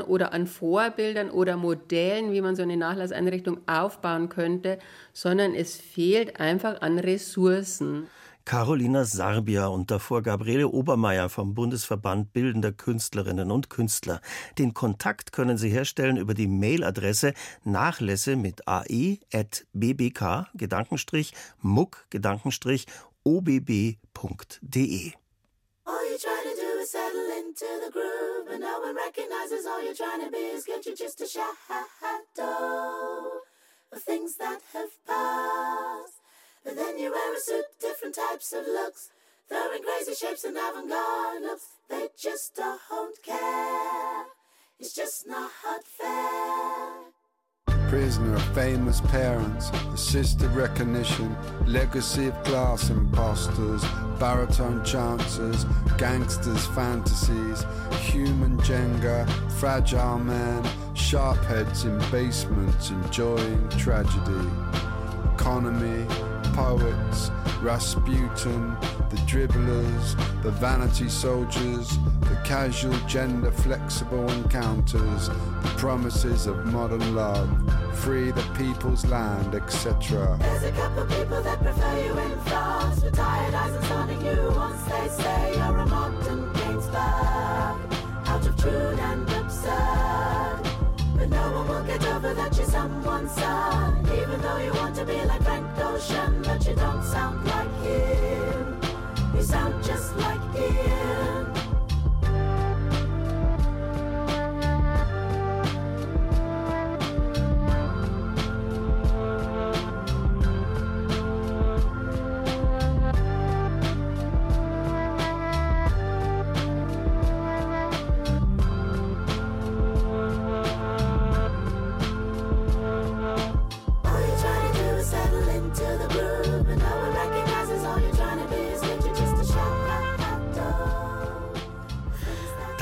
oder an Vorbildern oder Modellen, wie man so eine Nachlasseinrichtung aufbauen könnte, sondern es fehlt einfach an Ressourcen. Carolina Sarbia und davor Gabriele Obermeier vom Bundesverband Bildender Künstlerinnen und Künstler. Den Kontakt können Sie herstellen über die Mailadresse nachlässe mit ae.bbk Gedankenstrich muck Gedankenstrich obb.de. All you try to do is settle into the groove, all you're trying to be is get you just a shadow of things that have passed. But then you wear a suit, different types of looks, throwing crazy shapes and avant-garde looks. They just don't care. It's just not fair. Prisoner of famous parents, assisted recognition, legacy of class imposters, baritone chances, gangsters' fantasies, human Jenga, fragile man, sharp heads in basements enjoying tragedy. Economy, poets, Rasputin, the dribblers, the vanity soldiers, the casual gender flexible encounters, the promises of modern love, free the people's land, etc. There's a couple people that prefer you in France, with tired eyes and stunning you once they say you're a modern Gainsbourg, out of tune and absurd. But no one will get over that you're someone's son, even though you want to be like Frank Ocean, but you don't sound like him. You sound just like him.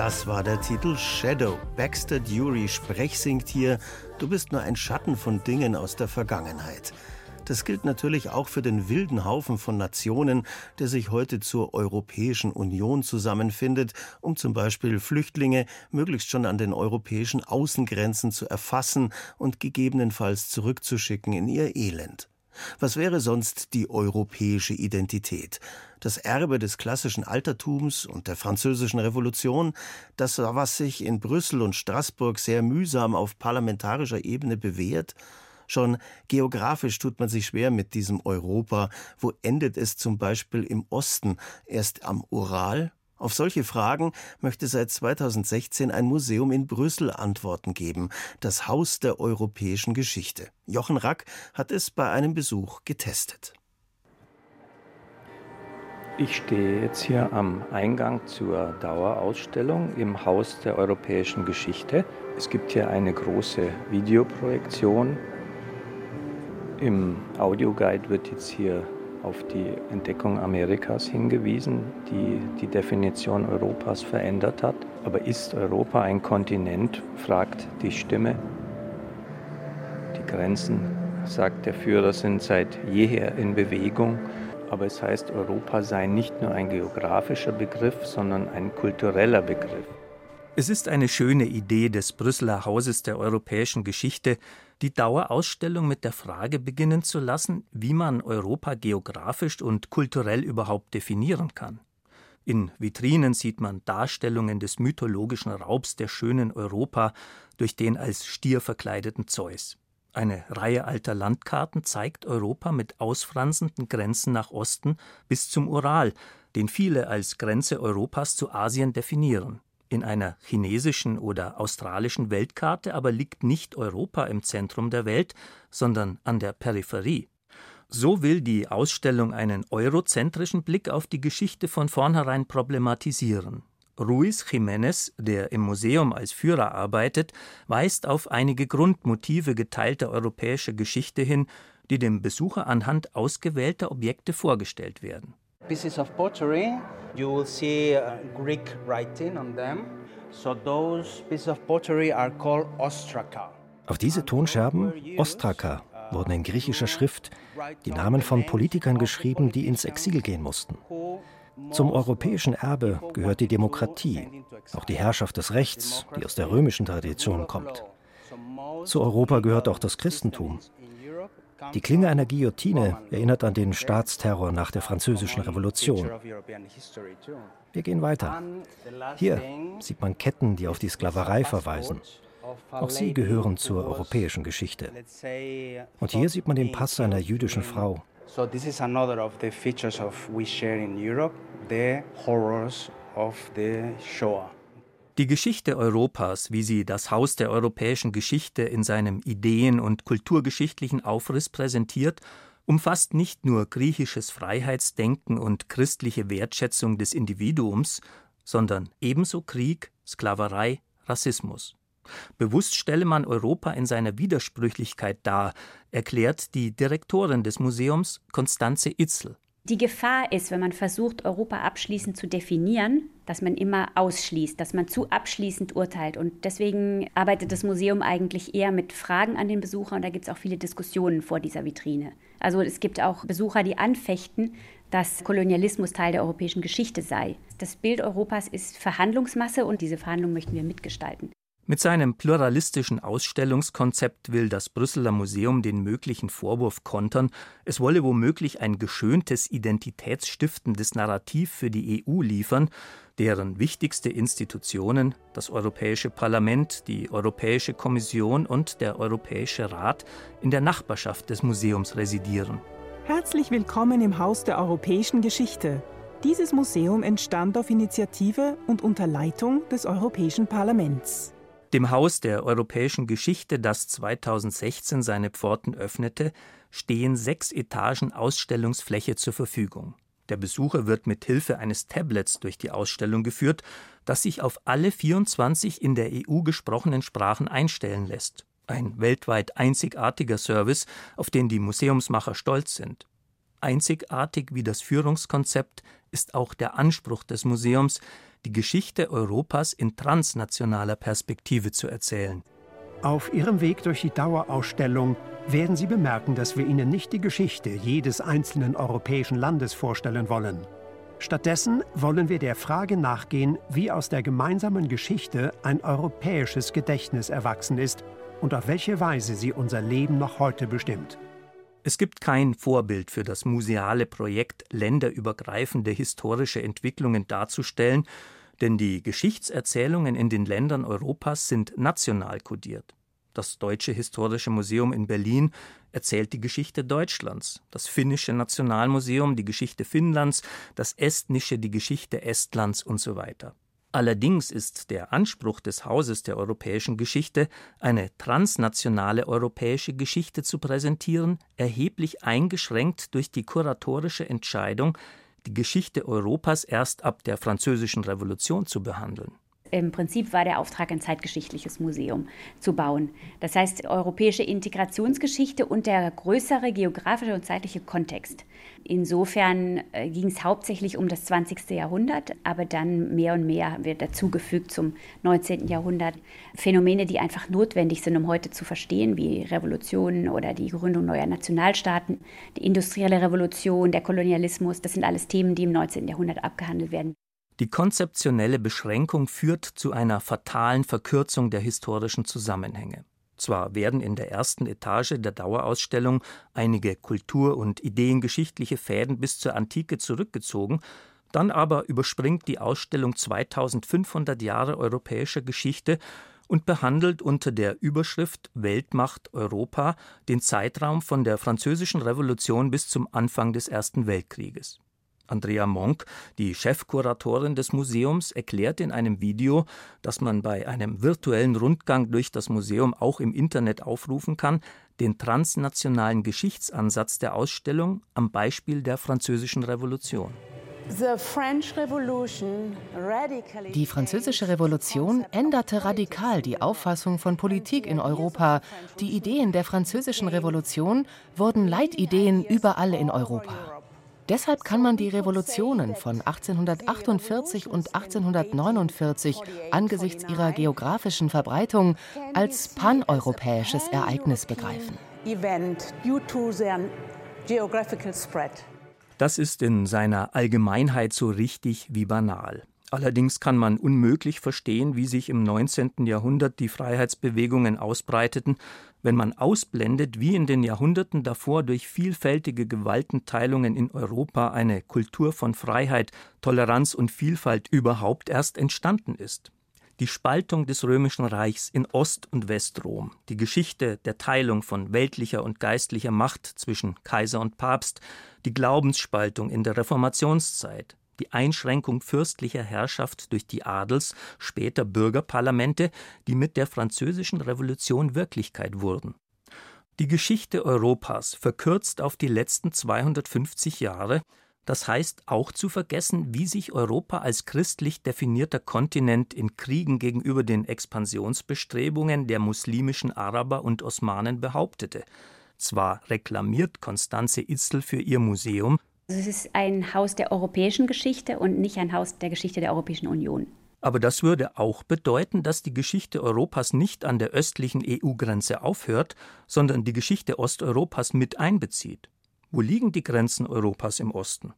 Das war der Titel Shadow. Baxter Dury sprechsingt hier, du bist nur ein Schatten von Dingen aus der Vergangenheit. Das gilt natürlich auch für den wilden Haufen von Nationen, der sich heute zur Europäischen Union zusammenfindet, um zum Beispiel Flüchtlinge möglichst schon an den europäischen Außengrenzen zu erfassen und gegebenenfalls zurückzuschicken in ihr Elend. Was wäre sonst die europäische Identität? Das Erbe des klassischen Altertums und der französischen Revolution, das, was sich in Brüssel und Straßburg sehr mühsam auf parlamentarischer Ebene bewährt? Schon geografisch tut man sich schwer mit diesem Europa. Wo endet es zum Beispiel im Osten? Erst am Ural? Auf solche Fragen möchte seit 2016 ein Museum in Brüssel Antworten geben. Das Haus der europäischen Geschichte. Jochen Rack hat es bei einem Besuch getestet. Ich stehe jetzt hier am Eingang zur Dauerausstellung im Haus der europäischen Geschichte. Es gibt hier eine große Videoprojektion. Im Audioguide wird jetzt hier auf die Entdeckung Amerikas hingewiesen, die die Definition Europas verändert hat. Aber ist Europa ein Kontinent, fragt die Stimme. Die Grenzen, sagt der Führer, sind seit jeher in Bewegung. Aber es heißt, Europa sei nicht nur ein geografischer Begriff, sondern ein kultureller Begriff. Es ist eine schöne Idee des Brüsseler Hauses der europäischen Geschichte, die Dauerausstellung mit der Frage beginnen zu lassen, wie man Europa geografisch und kulturell überhaupt definieren kann. In Vitrinen sieht man Darstellungen des mythologischen Raubs der schönen Europa durch den als Stier verkleideten Zeus. Eine Reihe alter Landkarten zeigt Europa mit ausfranzenden Grenzen nach Osten bis zum Ural, den viele als Grenze Europas zu Asien definieren. In einer chinesischen oder australischen Weltkarte aber liegt nicht Europa im Zentrum der Welt, sondern an der Peripherie. So will die Ausstellung einen eurozentrischen Blick auf die Geschichte von vornherein problematisieren. Ruiz Jiménez, der im Museum als Führer arbeitet, weist auf einige Grundmotive geteilter europäischer Geschichte hin, die dem Besucher anhand ausgewählter Objekte vorgestellt werden. Pieces of pottery, you will see uh, Greek writing on them. So those pieces of pottery are called ostraka. Auf diese Tonscherben, Ostraka, wurden in griechischer Schrift die Namen von Politikern geschrieben, die ins Exil gehen mussten. Zum europäischen Erbe gehört die Demokratie, auch die Herrschaft des Rechts, die aus der römischen Tradition kommt. Zu Europa gehört auch das Christentum. Die Klinge einer Guillotine erinnert an den Staatsterror nach der Französischen Revolution. Wir gehen weiter. Hier sieht man Ketten, die auf die Sklaverei verweisen. Auch sie gehören zur europäischen Geschichte. Und hier sieht man den Pass einer jüdischen Frau. So this is another of the features of we share in Europe, the horrors of the Shoah. Die Geschichte Europas, wie sie das Haus der europäischen Geschichte in seinem ideen- und kulturgeschichtlichen Aufriss präsentiert, umfasst nicht nur griechisches Freiheitsdenken und christliche Wertschätzung des Individuums, sondern ebenso Krieg, Sklaverei, Rassismus. Bewusst stelle man Europa in seiner Widersprüchlichkeit dar, erklärt die Direktorin des Museums Konstanze Itzel. Die Gefahr ist, wenn man versucht, Europa abschließend zu definieren, dass man immer ausschließt, dass man zu abschließend urteilt. Und deswegen arbeitet das Museum eigentlich eher mit Fragen an den Besucher und da gibt es auch viele Diskussionen vor dieser Vitrine. Also es gibt auch Besucher, die anfechten, dass Kolonialismus Teil der europäischen Geschichte sei. Das Bild Europas ist Verhandlungsmasse und diese Verhandlung möchten wir mitgestalten. Mit seinem pluralistischen Ausstellungskonzept will das Brüsseler Museum den möglichen Vorwurf kontern, es wolle womöglich ein geschöntes, identitätsstiftendes Narrativ für die EU liefern, deren wichtigste Institutionen, das Europäische Parlament, die Europäische Kommission und der Europäische Rat, in der Nachbarschaft des Museums residieren. Herzlich willkommen im Haus der europäischen Geschichte. Dieses Museum entstand auf Initiative und unter Leitung des Europäischen Parlaments. Dem Haus der europäischen Geschichte, das 2016 seine Pforten öffnete, stehen sechs Etagen Ausstellungsfläche zur Verfügung. Der Besucher wird mit Hilfe eines Tablets durch die Ausstellung geführt, das sich auf alle 24 in der EU gesprochenen Sprachen einstellen lässt. Ein weltweit einzigartiger Service, auf den die Museumsmacher stolz sind. Einzigartig wie das Führungskonzept ist auch der Anspruch des Museums, die Geschichte Europas in transnationaler Perspektive zu erzählen. Auf Ihrem Weg durch die Dauerausstellung werden Sie bemerken, dass wir Ihnen nicht die Geschichte jedes einzelnen europäischen Landes vorstellen wollen. Stattdessen wollen wir der Frage nachgehen, wie aus der gemeinsamen Geschichte ein europäisches Gedächtnis erwachsen ist und auf welche Weise sie unser Leben noch heute bestimmt. Es gibt kein Vorbild für das museale Projekt, länderübergreifende historische Entwicklungen darzustellen, denn die Geschichtserzählungen in den Ländern Europas sind national kodiert. Das Deutsche Historische Museum in Berlin erzählt die Geschichte Deutschlands, das Finnische Nationalmuseum die Geschichte Finnlands, das Estnische die Geschichte Estlands und so weiter. Allerdings ist der Anspruch des Hauses der europäischen Geschichte, eine transnationale europäische Geschichte zu präsentieren, erheblich eingeschränkt durch die kuratorische Entscheidung, die Geschichte Europas erst ab der Französischen Revolution zu behandeln. Im Prinzip war der Auftrag, ein zeitgeschichtliches Museum zu bauen. Das heißt, europäische Integrationsgeschichte und der größere geografische und zeitliche Kontext. Insofern äh, ging es hauptsächlich um das 20. Jahrhundert, aber dann mehr und mehr wird dazugefügt zum 19. Jahrhundert. Phänomene, die einfach notwendig sind, um heute zu verstehen, wie Revolutionen oder die Gründung neuer Nationalstaaten, die industrielle Revolution, der Kolonialismus, das sind alles Themen, die im 19. Jahrhundert abgehandelt werden. Die konzeptionelle Beschränkung führt zu einer fatalen Verkürzung der historischen Zusammenhänge. Zwar werden in der ersten Etage der Dauerausstellung einige kultur- und ideengeschichtliche Fäden bis zur Antike zurückgezogen, dann aber überspringt die Ausstellung 2500 Jahre europäischer Geschichte und behandelt unter der Überschrift Weltmacht Europa den Zeitraum von der Französischen Revolution bis zum Anfang des Ersten Weltkrieges. Andrea Monk, die Chefkuratorin des Museums, erklärt in einem Video, das man bei einem virtuellen Rundgang durch das Museum auch im Internet aufrufen kann, den transnationalen Geschichtsansatz der Ausstellung am Beispiel der Französischen Revolution. Die Französische Revolution änderte radikal die Auffassung von Politik in Europa. Die Ideen der Französischen Revolution wurden Leitideen überall in Europa. Deshalb kann man die Revolutionen von 1848 und 1849 angesichts ihrer geografischen Verbreitung als paneuropäisches Ereignis begreifen. Das ist in seiner Allgemeinheit so richtig wie banal. Allerdings kann man unmöglich verstehen, wie sich im 19. Jahrhundert die Freiheitsbewegungen ausbreiteten, wenn man ausblendet, wie in den Jahrhunderten davor durch vielfältige Gewaltenteilungen in Europa eine Kultur von Freiheit, Toleranz und Vielfalt überhaupt erst entstanden ist. Die Spaltung des römischen Reichs in Ost- und Westrom, die Geschichte der Teilung von weltlicher und geistlicher Macht zwischen Kaiser und Papst, die Glaubensspaltung in der Reformationszeit, die Einschränkung fürstlicher Herrschaft durch die Adels, später Bürgerparlamente, die mit der Französischen Revolution Wirklichkeit wurden. Die Geschichte Europas verkürzt auf die letzten 250 Jahre, das heißt auch zu vergessen, wie sich Europa als christlich definierter Kontinent in Kriegen gegenüber den Expansionsbestrebungen der muslimischen Araber und Osmanen behauptete. Zwar reklamiert Konstanze Itzel für ihr Museum, es ist ein Haus der europäischen Geschichte und nicht ein Haus der Geschichte der Europäischen Union. Aber das würde auch bedeuten, dass die Geschichte Europas nicht an der östlichen EU-Grenze aufhört, sondern die Geschichte Osteuropas mit einbezieht. Wo liegen die Grenzen Europas im Osten?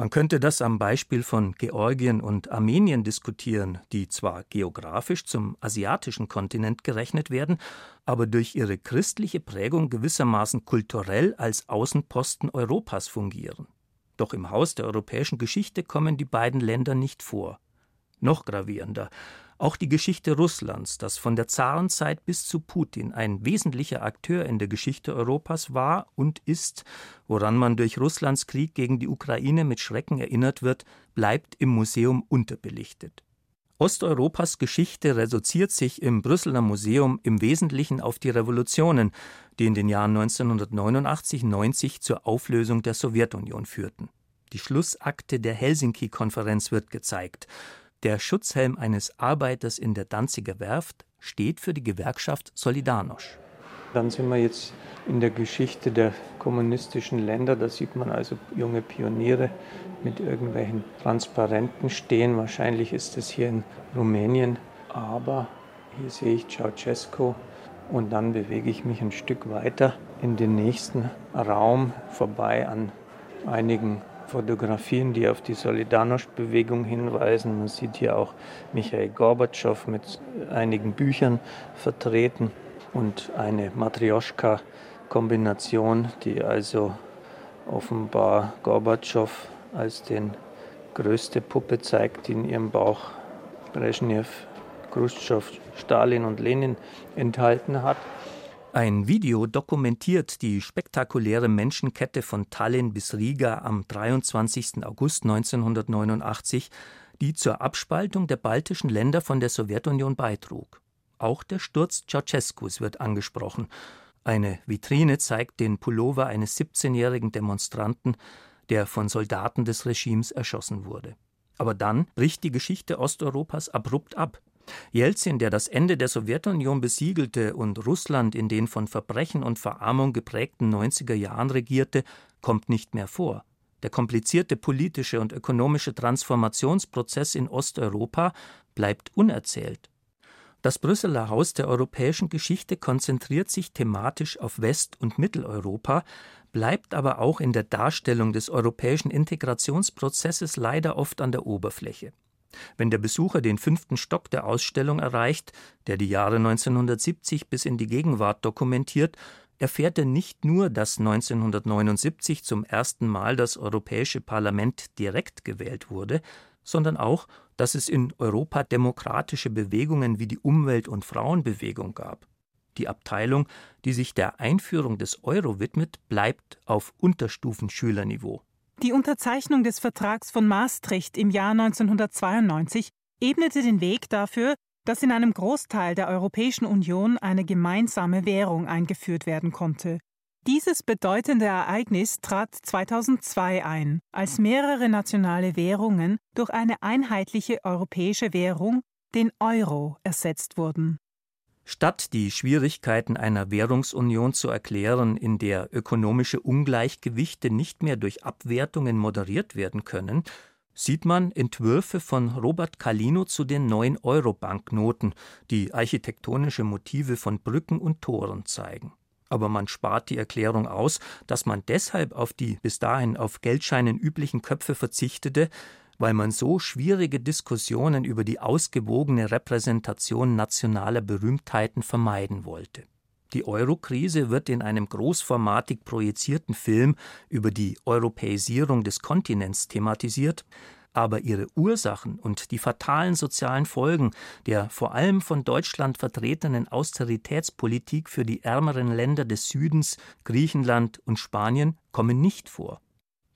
Man könnte das am Beispiel von Georgien und Armenien diskutieren, die zwar geografisch zum asiatischen Kontinent gerechnet werden, aber durch ihre christliche Prägung gewissermaßen kulturell als Außenposten Europas fungieren. Doch im Haus der europäischen Geschichte kommen die beiden Länder nicht vor. Noch gravierender, auch die Geschichte Russlands, das von der Zarenzeit bis zu Putin ein wesentlicher Akteur in der Geschichte Europas war und ist, woran man durch Russlands Krieg gegen die Ukraine mit Schrecken erinnert wird, bleibt im Museum unterbelichtet. Osteuropas Geschichte reduziert sich im Brüsseler Museum im Wesentlichen auf die Revolutionen, die in den Jahren 1989-90 zur Auflösung der Sowjetunion führten. Die Schlussakte der Helsinki-Konferenz wird gezeigt. Der Schutzhelm eines Arbeiters in der Danziger Werft steht für die Gewerkschaft Solidarność. Dann sind wir jetzt in der Geschichte der kommunistischen Länder. Da sieht man also junge Pioniere mit irgendwelchen Transparenten stehen. Wahrscheinlich ist es hier in Rumänien. Aber hier sehe ich Ceausescu und dann bewege ich mich ein Stück weiter in den nächsten Raum vorbei an einigen Fotografien, die auf die Solidarność-Bewegung hinweisen. Man sieht hier auch Michael Gorbatschow mit einigen Büchern vertreten und eine Matrioschka-Kombination, die also offenbar Gorbatschow als den größte Puppe zeigt, die in ihrem Bauch Brezhnev, Khrushchev, Stalin und Lenin enthalten hat. Ein Video dokumentiert die spektakuläre Menschenkette von Tallinn bis Riga am 23. August 1989, die zur Abspaltung der baltischen Länder von der Sowjetunion beitrug. Auch der Sturz Ceausescus wird angesprochen. Eine Vitrine zeigt den Pullover eines 17-jährigen Demonstranten, der von Soldaten des Regimes erschossen wurde. Aber dann bricht die Geschichte Osteuropas abrupt ab. Jelzin, der das Ende der Sowjetunion besiegelte und Russland in den von Verbrechen und Verarmung geprägten 90er Jahren regierte, kommt nicht mehr vor. Der komplizierte politische und ökonomische Transformationsprozess in Osteuropa bleibt unerzählt. Das Brüsseler Haus der europäischen Geschichte konzentriert sich thematisch auf West- und Mitteleuropa, bleibt aber auch in der Darstellung des europäischen Integrationsprozesses leider oft an der Oberfläche. Wenn der Besucher den fünften Stock der Ausstellung erreicht, der die Jahre 1970 bis in die Gegenwart dokumentiert, erfährt er nicht nur, dass 1979 zum ersten Mal das Europäische Parlament direkt gewählt wurde, sondern auch, dass es in Europa demokratische Bewegungen wie die Umwelt- und Frauenbewegung gab. Die Abteilung, die sich der Einführung des Euro widmet, bleibt auf Unterstufenschülerniveau. Die Unterzeichnung des Vertrags von Maastricht im Jahr 1992 ebnete den Weg dafür, dass in einem Großteil der Europäischen Union eine gemeinsame Währung eingeführt werden konnte. Dieses bedeutende Ereignis trat 2002 ein, als mehrere nationale Währungen durch eine einheitliche europäische Währung, den Euro, ersetzt wurden. Statt die Schwierigkeiten einer Währungsunion zu erklären, in der ökonomische Ungleichgewichte nicht mehr durch Abwertungen moderiert werden können, sieht man Entwürfe von Robert Calino zu den neuen Euro-Banknoten, die architektonische Motive von Brücken und Toren zeigen. Aber man spart die Erklärung aus, dass man deshalb auf die bis dahin auf Geldscheinen üblichen Köpfe verzichtete, weil man so schwierige Diskussionen über die ausgewogene Repräsentation nationaler Berühmtheiten vermeiden wollte. Die Eurokrise wird in einem großformatig projizierten Film über die Europäisierung des Kontinents thematisiert, aber ihre Ursachen und die fatalen sozialen Folgen der vor allem von Deutschland vertretenen Austeritätspolitik für die ärmeren Länder des Südens, Griechenland und Spanien kommen nicht vor.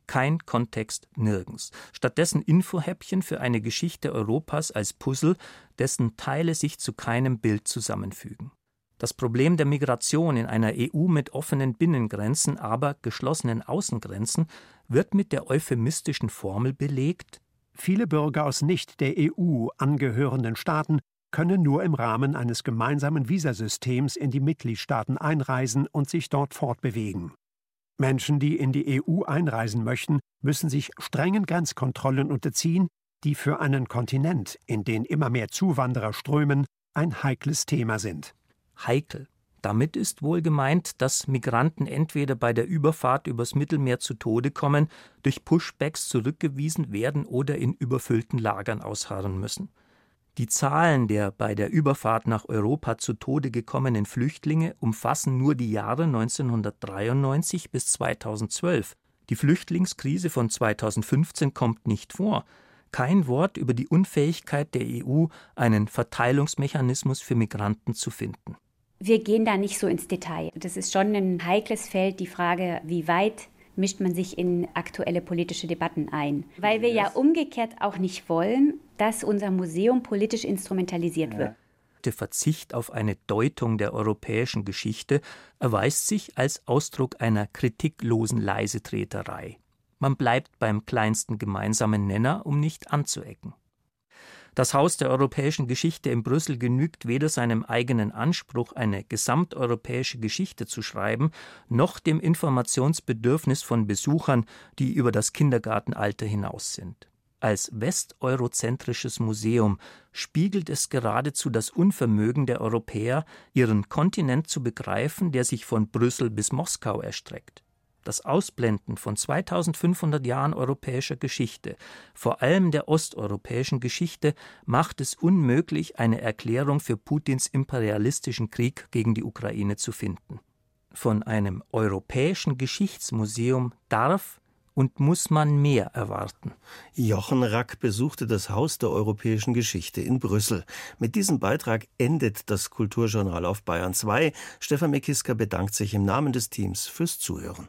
Kein Kontext nirgends. Stattdessen Infohäppchen für eine Geschichte Europas als Puzzle, dessen Teile sich zu keinem Bild zusammenfügen. Das Problem der Migration in einer EU mit offenen Binnengrenzen, aber geschlossenen Außengrenzen wird mit der euphemistischen Formel belegt Viele Bürger aus nicht der EU angehörenden Staaten können nur im Rahmen eines gemeinsamen Visasystems in die Mitgliedstaaten einreisen und sich dort fortbewegen. Menschen, die in die EU einreisen möchten, müssen sich strengen Grenzkontrollen unterziehen, die für einen Kontinent, in den immer mehr Zuwanderer strömen, ein heikles Thema sind. Heikel. Damit ist wohl gemeint, dass Migranten entweder bei der Überfahrt übers Mittelmeer zu Tode kommen, durch Pushbacks zurückgewiesen werden oder in überfüllten Lagern ausharren müssen. Die Zahlen der bei der Überfahrt nach Europa zu Tode gekommenen Flüchtlinge umfassen nur die Jahre 1993 bis 2012. Die Flüchtlingskrise von 2015 kommt nicht vor. Kein Wort über die Unfähigkeit der EU, einen Verteilungsmechanismus für Migranten zu finden. Wir gehen da nicht so ins Detail. Das ist schon ein heikles Feld, die Frage, wie weit mischt man sich in aktuelle politische Debatten ein. Weil wir ja umgekehrt auch nicht wollen, dass unser Museum politisch instrumentalisiert wird. Der Verzicht auf eine Deutung der europäischen Geschichte erweist sich als Ausdruck einer kritiklosen Leisetreterei. Man bleibt beim kleinsten gemeinsamen Nenner, um nicht anzuecken. Das Haus der europäischen Geschichte in Brüssel genügt weder seinem eigenen Anspruch, eine gesamteuropäische Geschichte zu schreiben, noch dem Informationsbedürfnis von Besuchern, die über das Kindergartenalter hinaus sind. Als westeurozentrisches Museum spiegelt es geradezu das Unvermögen der Europäer, ihren Kontinent zu begreifen, der sich von Brüssel bis Moskau erstreckt das Ausblenden von 2500 Jahren europäischer Geschichte, vor allem der osteuropäischen Geschichte, macht es unmöglich, eine Erklärung für Putins imperialistischen Krieg gegen die Ukraine zu finden. Von einem europäischen Geschichtsmuseum darf und muss man mehr erwarten. Jochen Rack besuchte das Haus der europäischen Geschichte in Brüssel. Mit diesem Beitrag endet das Kulturjournal auf Bayern 2. Stefan Mekiska bedankt sich im Namen des Teams fürs Zuhören.